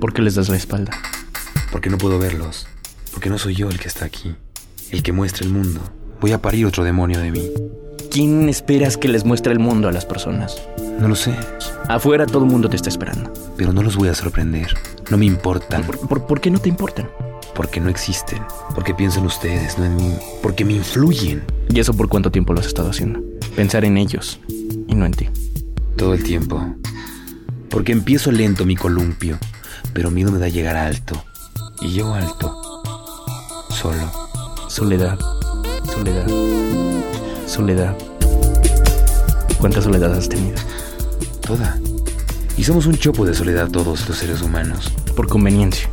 ¿Por qué les das la espalda? Porque no puedo verlos. Porque no soy yo el que está aquí. El que muestra el mundo. Voy a parir otro demonio de mí. ¿Quién esperas que les muestre el mundo a las personas? No lo sé. Afuera todo el mundo te está esperando. Pero no los voy a sorprender. No me importan. ¿Por, por, por qué no te importan? Porque no existen. Porque pienso en ustedes, no en mí. Porque me influyen. ¿Y eso por cuánto tiempo lo has estado haciendo? Pensar en ellos y no en ti. Todo el tiempo. Porque empiezo lento mi columpio, pero miedo me da llegar alto. Y yo alto. Solo. Soledad. Soledad. Soledad. ¿Cuánta soledad has tenido? Toda. Y somos un chopo de soledad todos los seres humanos. Por conveniencia.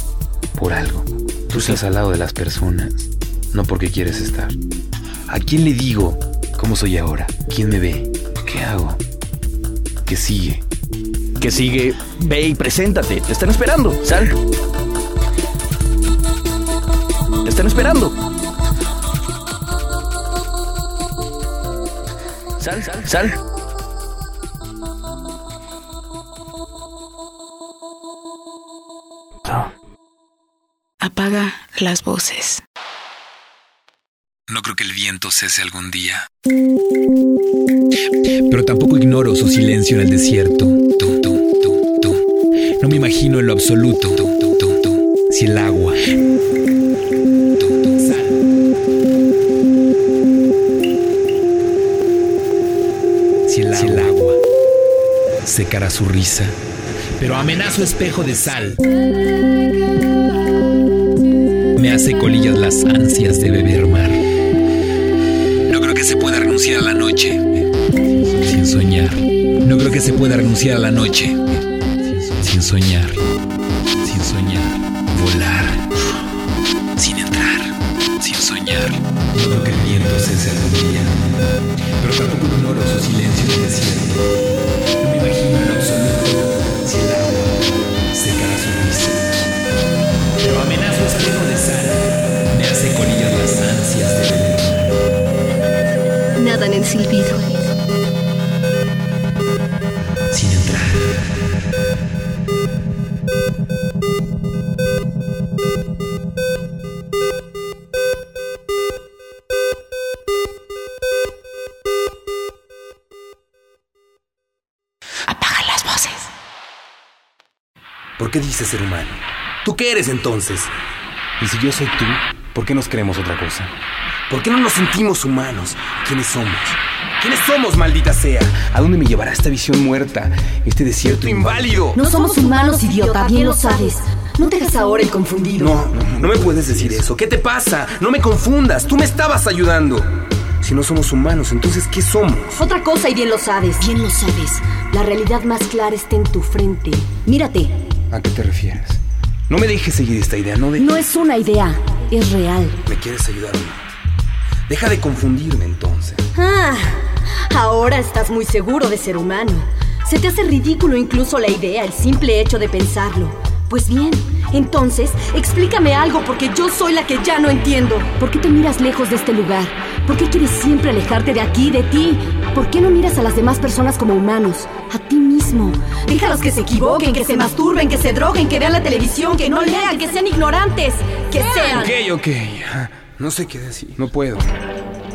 Por algo. Tú estás al lado de las personas, no porque quieres estar. ¿A quién le digo cómo soy ahora? ¿Quién me ve? ¿Qué hago? ¿Qué sigue? Que sigue, ve y preséntate. Te están esperando. Sal. Te están esperando. Sal, sal, sal. Apaga las voces. No creo que el viento cese algún día. Pero tampoco ignoro su silencio en el desierto. Me imagino en lo absoluto. Si el agua. Si el agua. Si el agua. Secará su risa. Pero amenazo espejo de sal. Me hace colillas las ansias de beber mar. No creo que se pueda renunciar a la noche sin soñar. No creo que se pueda renunciar a la noche sin soñar. Sin soñar. Volar. Sin entrar. Sin soñar. No creo que el viento día. Pero tampoco ignoro su silencio en el desierto. No me imagino en absoluto si el agua secará su risa. Pero amenazo espejo de sal. Me hace colillas las ansias de beber. Nada en el silbido. ¿Por qué dices ser humano? ¿Tú qué eres entonces? Y si yo soy tú, ¿por qué nos creemos otra cosa? ¿Por qué no nos sentimos humanos? ¿Quiénes somos? ¿Quiénes somos, maldita sea? ¿A dónde me llevará esta visión muerta? Este desierto inválido. No somos humanos, idiota, bien lo sabes. No te hagas ahora el confundido. No, no, no me puedes decir eso. ¿Qué te pasa? No me confundas. Tú me estabas ayudando. Si no somos humanos, entonces ¿qué somos? Otra cosa y bien lo sabes. Bien lo sabes. La realidad más clara está en tu frente. Mírate. ¿A qué te refieres? No me dejes seguir esta idea, no de... No es una idea, es real. ¿Me quieres ayudar o no? Deja de confundirme entonces. Ah, ahora estás muy seguro de ser humano. Se te hace ridículo incluso la idea, el simple hecho de pensarlo. Pues bien, entonces, explícame algo porque yo soy la que ya no entiendo. ¿Por qué te miras lejos de este lugar? ¿Por qué quieres siempre alejarte de aquí, de ti? ¿Por qué no miras a las demás personas como humanos? A ti mismo. Déjalos que se equivoquen, que se masturben, que se droguen, que vean la televisión, que no lean, que sean ignorantes, que sean... Ok, ok. No sé qué decir. No puedo.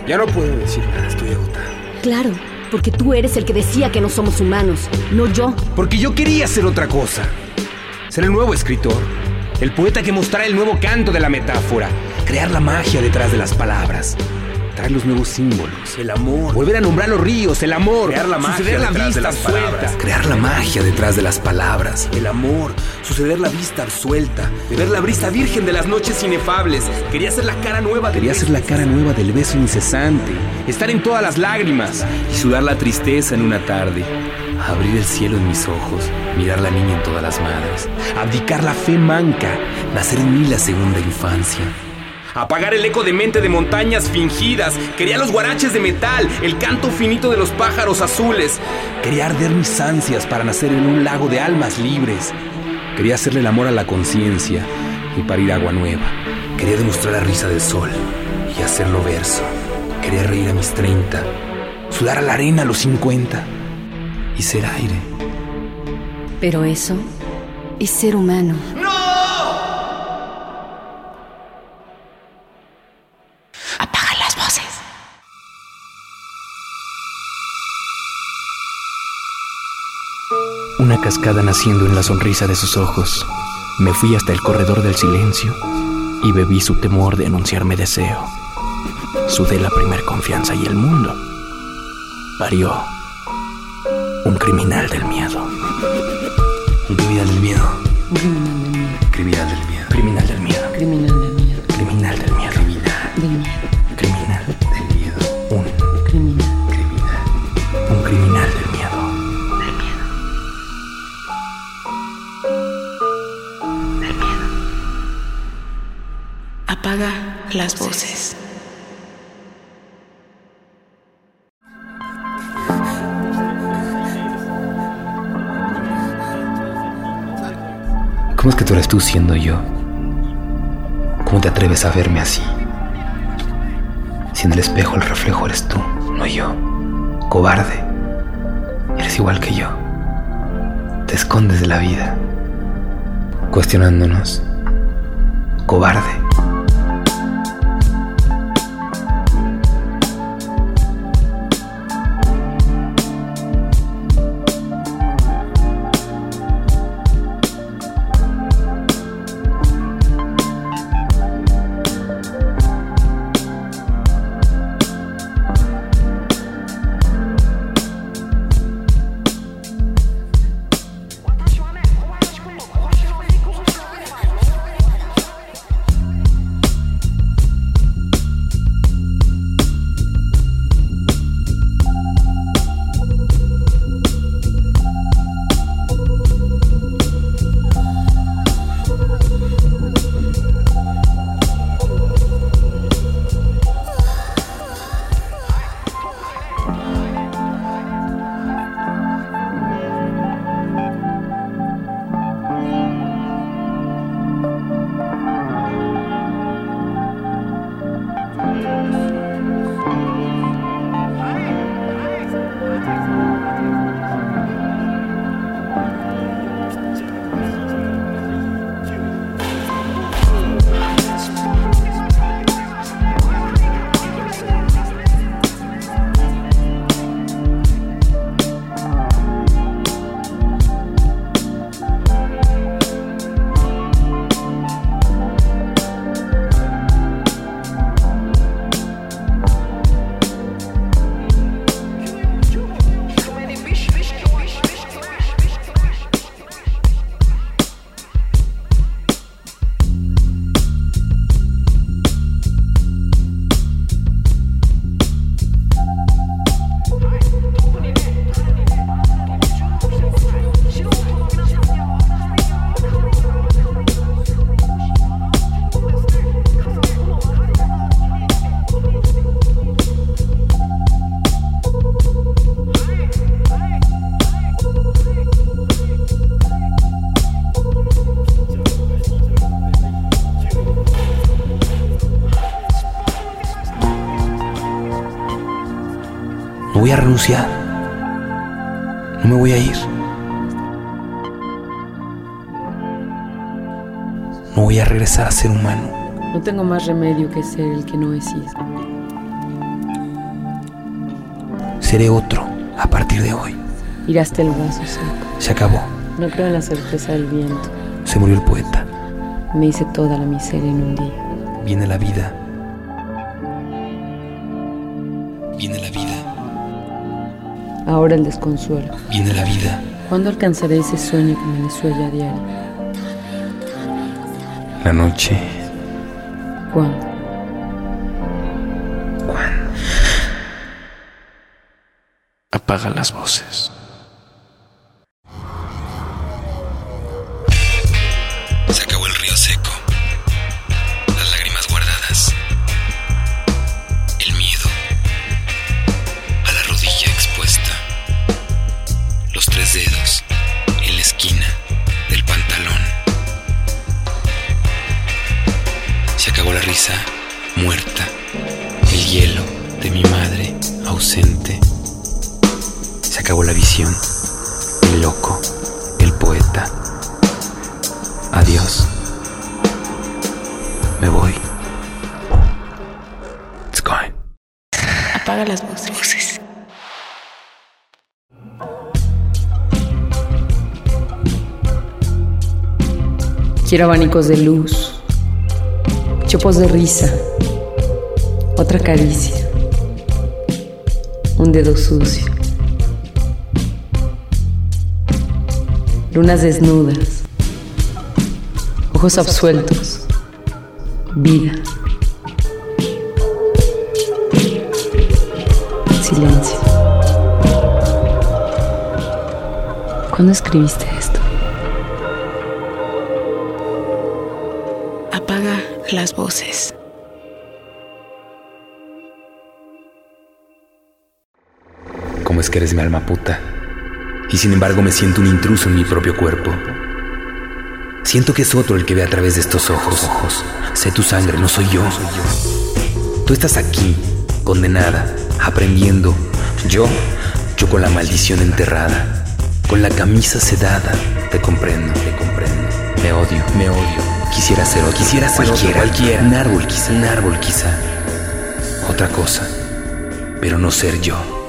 Ya no puedo decir nada. Estoy agotado. Claro, porque tú eres el que decía que no somos humanos, no yo. Porque yo quería ser otra cosa. Ser el nuevo escritor. El poeta que mostrara el nuevo canto de la metáfora. Crear la magia detrás de las palabras. Traer los nuevos símbolos. El amor. Volver a nombrar los ríos. El amor. Crear la magia suceder la detrás vista de las suelta. palabras. Crear la magia detrás de las palabras. El amor. Suceder la vista suelta. Ver la brisa virgen de las noches inefables. Quería ser la cara nueva. Quería ser la cara nueva del beso incesante. Estar en todas las lágrimas. Y sudar la tristeza en una tarde. Abrir el cielo en mis ojos, mirar la niña en todas las madres, abdicar la fe manca, nacer en mí la segunda infancia. Apagar el eco de mente de montañas fingidas. Quería los guaraches de metal, el canto finito de los pájaros azules. Quería arder mis ansias para nacer en un lago de almas libres. Quería hacerle el amor a la conciencia y parir agua nueva. Quería demostrar la risa del sol y hacerlo verso. Quería reír a mis 30, sudar a la arena a los 50 y ser aire. Pero eso es ser humano. Apaga Una cascada naciendo en la sonrisa de sus ojos. Me fui hasta el corredor del silencio y bebí su temor de anunciarme deseo. Sudé la primer confianza y el mundo parió un criminal del miedo. Un criminal del miedo. Un criminal del miedo. Criminal del miedo. Criminal del miedo. Criminal del miedo. Apaga las voces. ¿Cómo es que tú eres tú siendo yo? ¿Cómo te atreves a verme así? Si en el espejo el reflejo eres tú, no yo. Cobarde. Eres igual que yo. Te escondes de la vida. Cuestionándonos. Cobarde. Renunciar. No me voy a ir. No voy a regresar a ser humano. No tengo más remedio que ser el que no existe. Seré otro a partir de hoy. Ir hasta el vaso seco. Se acabó. No creo en la certeza del viento. Se murió el poeta. Me hice toda la miseria en un día. Viene la vida. Ahora el desconsuelo. Viene la vida. ¿Cuándo alcanzaré ese sueño que me desuella a diario? La noche. ¿Cuándo? Apaga las voces. Quiero abanicos de luz, chopos de risa, otra caricia, un dedo sucio, lunas desnudas, ojos absueltos, vida, silencio. ¿Cuándo escribiste esto? Las voces. ¿Cómo es que eres mi alma puta? Y sin embargo me siento un intruso en mi propio cuerpo. Siento que es otro el que ve a través de estos ojos. ojos. Sé tu sangre, no soy yo. Tú estás aquí, condenada, aprendiendo. Yo, yo con la maldición enterrada, con la camisa sedada. Te comprendo, te comprendo. Me odio, me odio. Quisiera ser otro. Quisiera ser cualquiera, otro, cualquiera. Un árbol quizá, un árbol quizá. Otra cosa, pero no ser yo.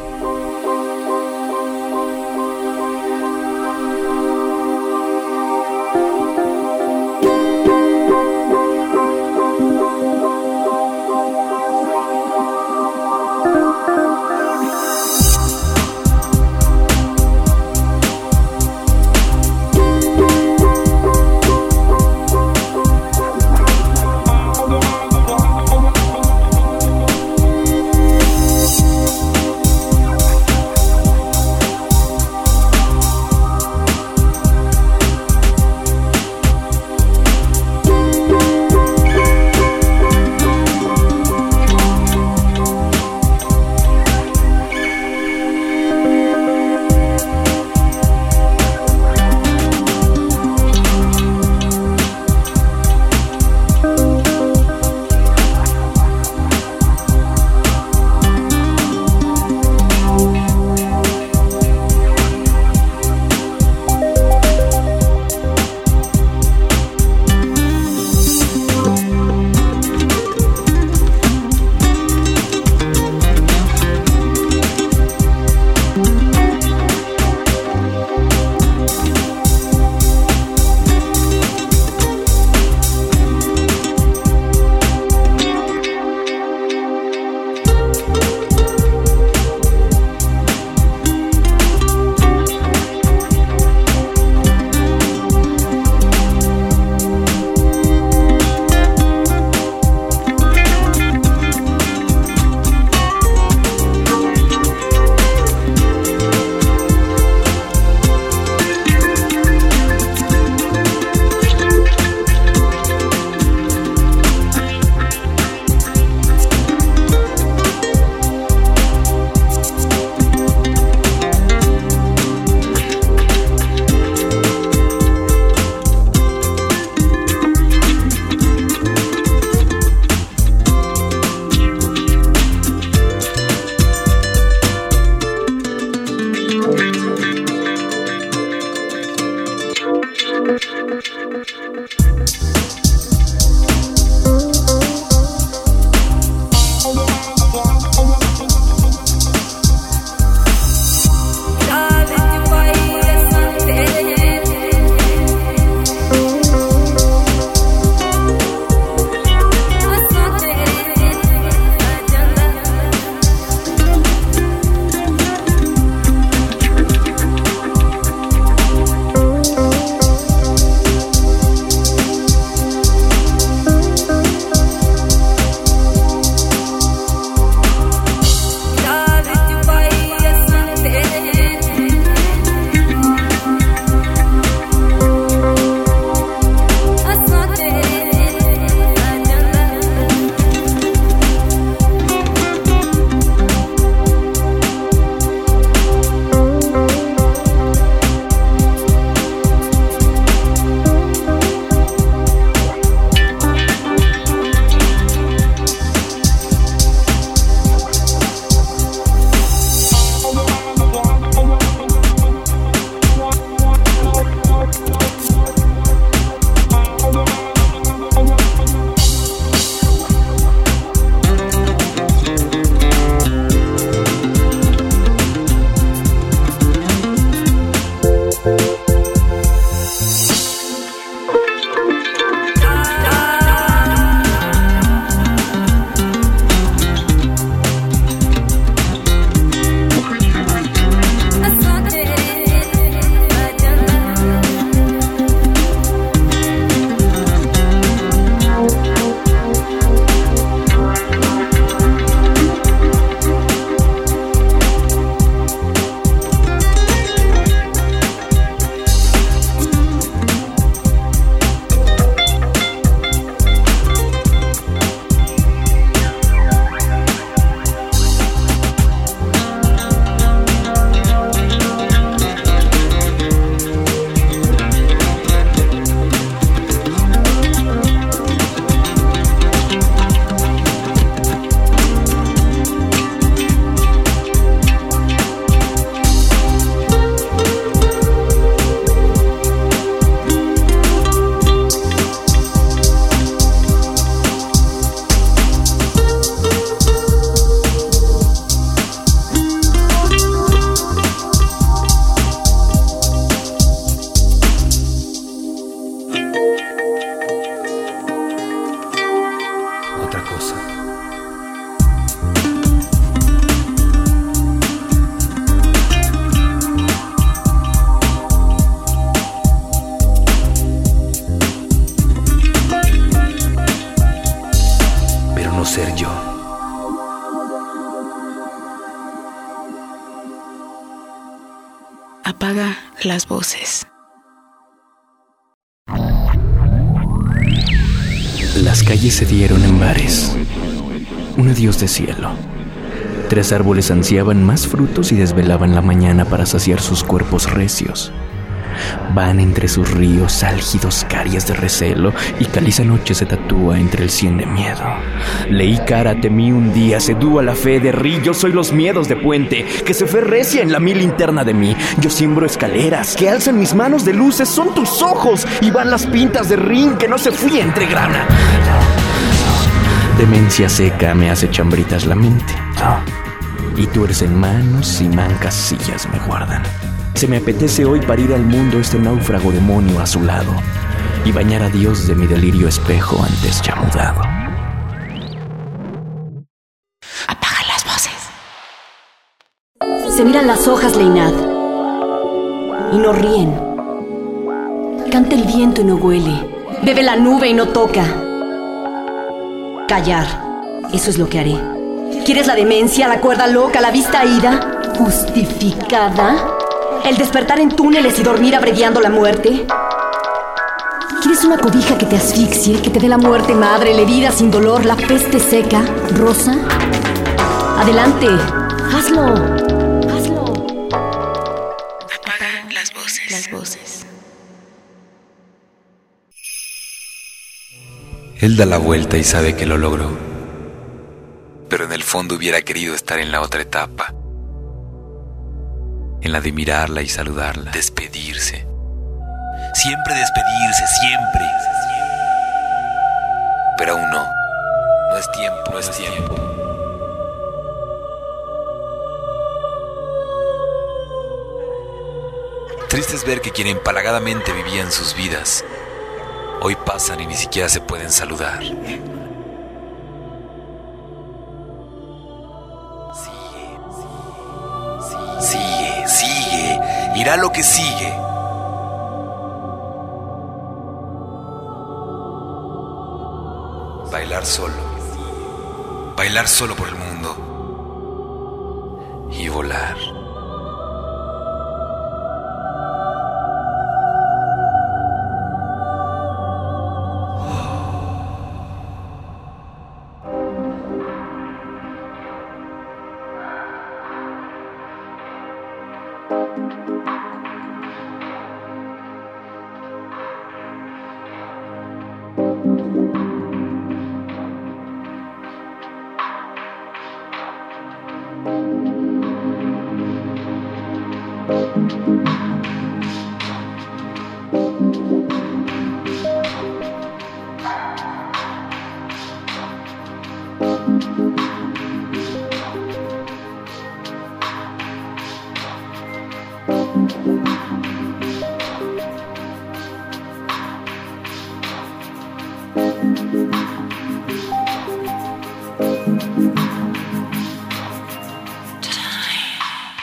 Cielo. Tres árboles ansiaban más frutos y desvelaban la mañana para saciar sus cuerpos recios. Van entre sus ríos álgidos carias de recelo y caliza noche se tatúa entre el cien de miedo. Leí cara, temí un día, sedúa la fe de rí, yo soy los miedos de puente, que se ferrecia en la mil interna de mí. Yo siembro escaleras, que alzan mis manos de luces, son tus ojos, y van las pintas de ring que no se fui entre grana. Demencia seca me hace chambritas la mente. Y tuercen manos y mancas sillas me guardan. Se me apetece hoy parir al mundo este náufrago demonio a su lado y bañar a Dios de mi delirio espejo antes ya mudado. Apaga las voces. Se miran las hojas, Leinad. Y no ríen. Canta el viento y no huele. Bebe la nube y no toca. Callar. Eso es lo que haré. ¿Quieres la demencia, la cuerda loca, la vista ida? ¿Justificada? ¿El despertar en túneles y dormir abreviando la muerte? ¿Quieres una cobija que te asfixie, que te dé la muerte madre, la herida sin dolor, la peste seca, rosa? Adelante, hazlo, hazlo. Apaga las voces. Las voces. Él da la vuelta y sabe que lo logró. Pero en el fondo hubiera querido estar en la otra etapa. En la de mirarla y saludarla. Despedirse. Siempre despedirse, siempre. Pero aún no. No es tiempo, no es tiempo. Triste es ver que quien empalagadamente vivían sus vidas, hoy pasan y ni siquiera se pueden saludar. Sigue, sigue, irá lo que sigue. Bailar solo, bailar solo por el mundo y volar.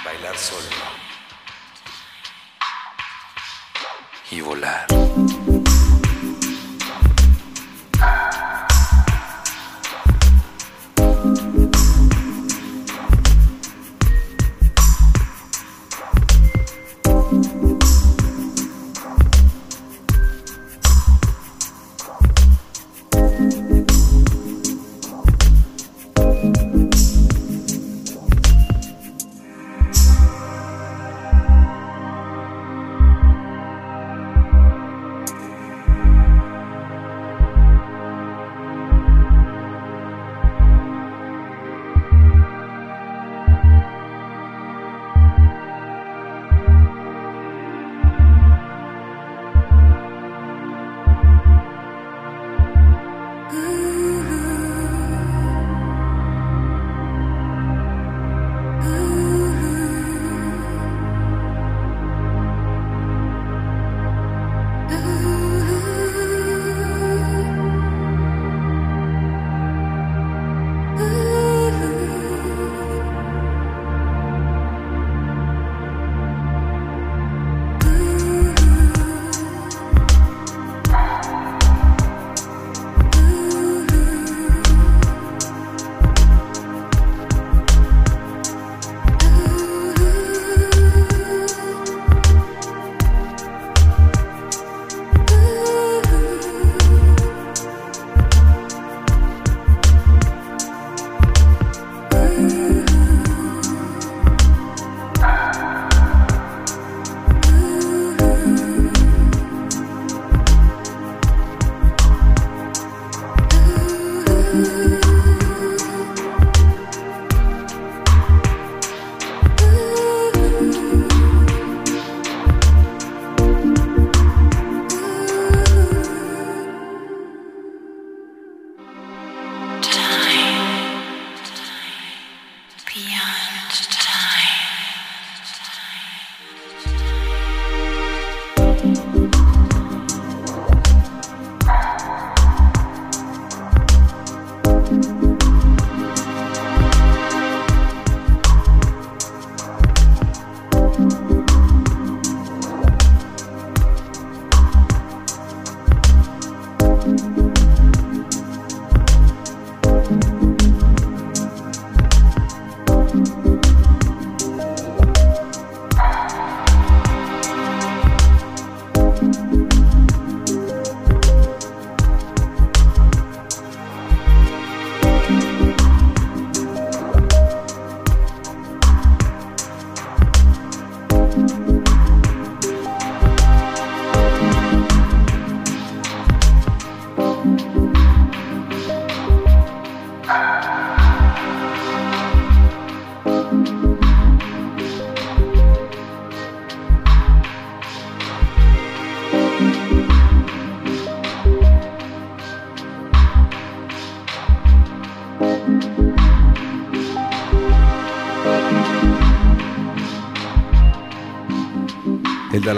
Bailar solo y volar.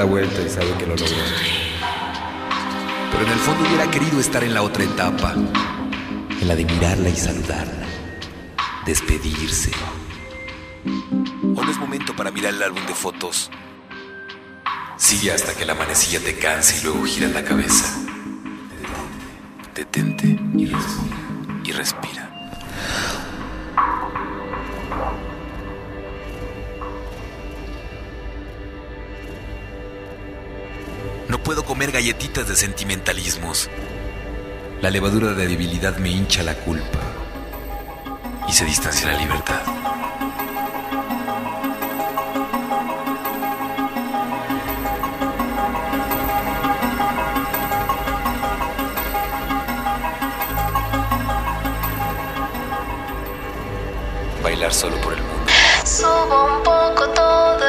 Vuelta y sabe que lo logró. Pero en el fondo hubiera querido estar en la otra etapa, en la de mirarla y saludarla, despedirse. ¿O no es momento para mirar el álbum de fotos? Sigue hasta que la manecilla te canse y luego gira la cabeza. Detente y respira. Puedo comer galletitas de sentimentalismos. La levadura de debilidad me hincha la culpa y se distancia la libertad. Bailar solo por el mundo. Subo un poco todo,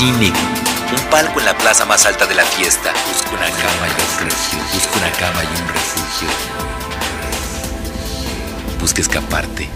cine, un palco en la plaza más alta de la fiesta. Busco una cama y un refugio. Busco una cama y un refugio. Busca escaparte.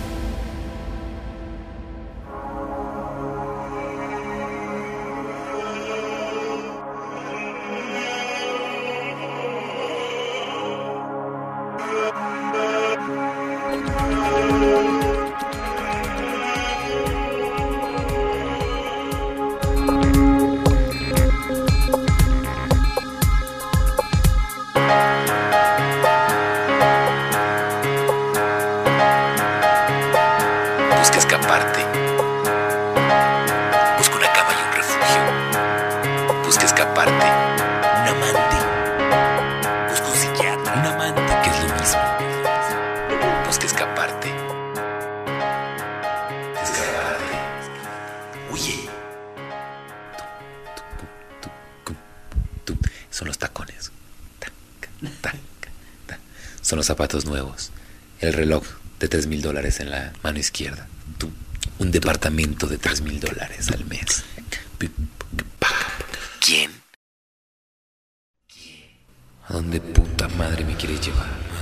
Zapatos nuevos. El reloj de 3 mil dólares en la mano izquierda. Tú, un departamento de 3 mil dólares al mes. ¿Quién? ¿A dónde puta madre me quieres llevar?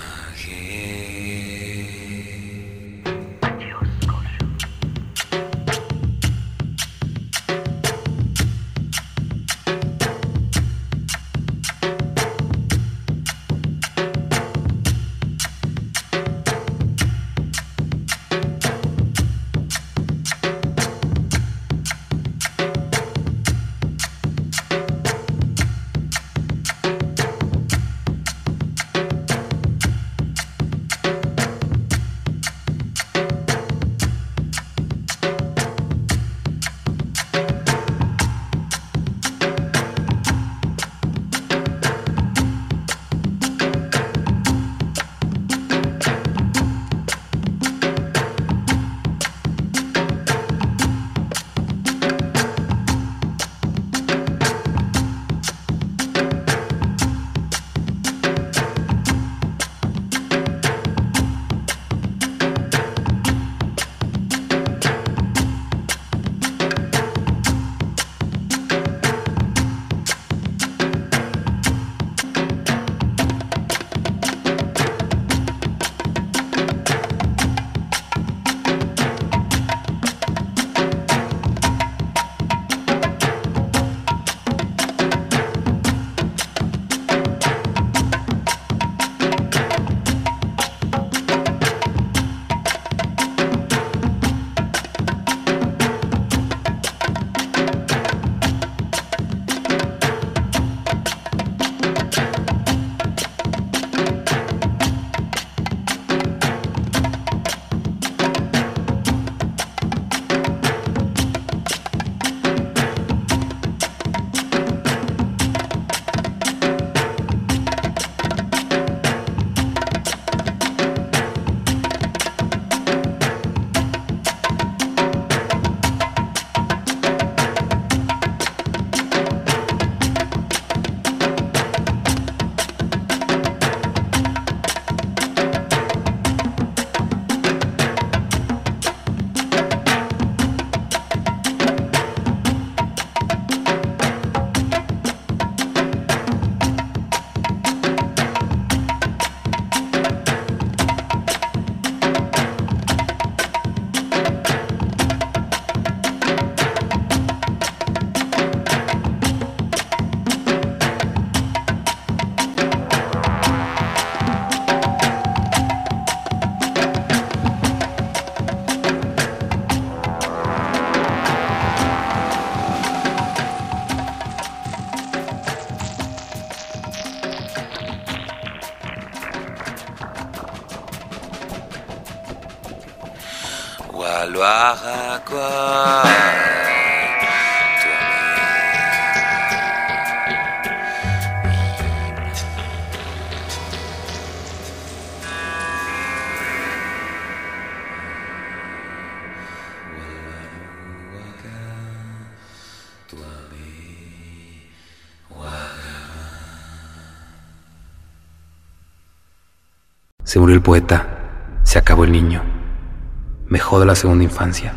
Murió el poeta, se acabó el niño. Me jodo la segunda infancia.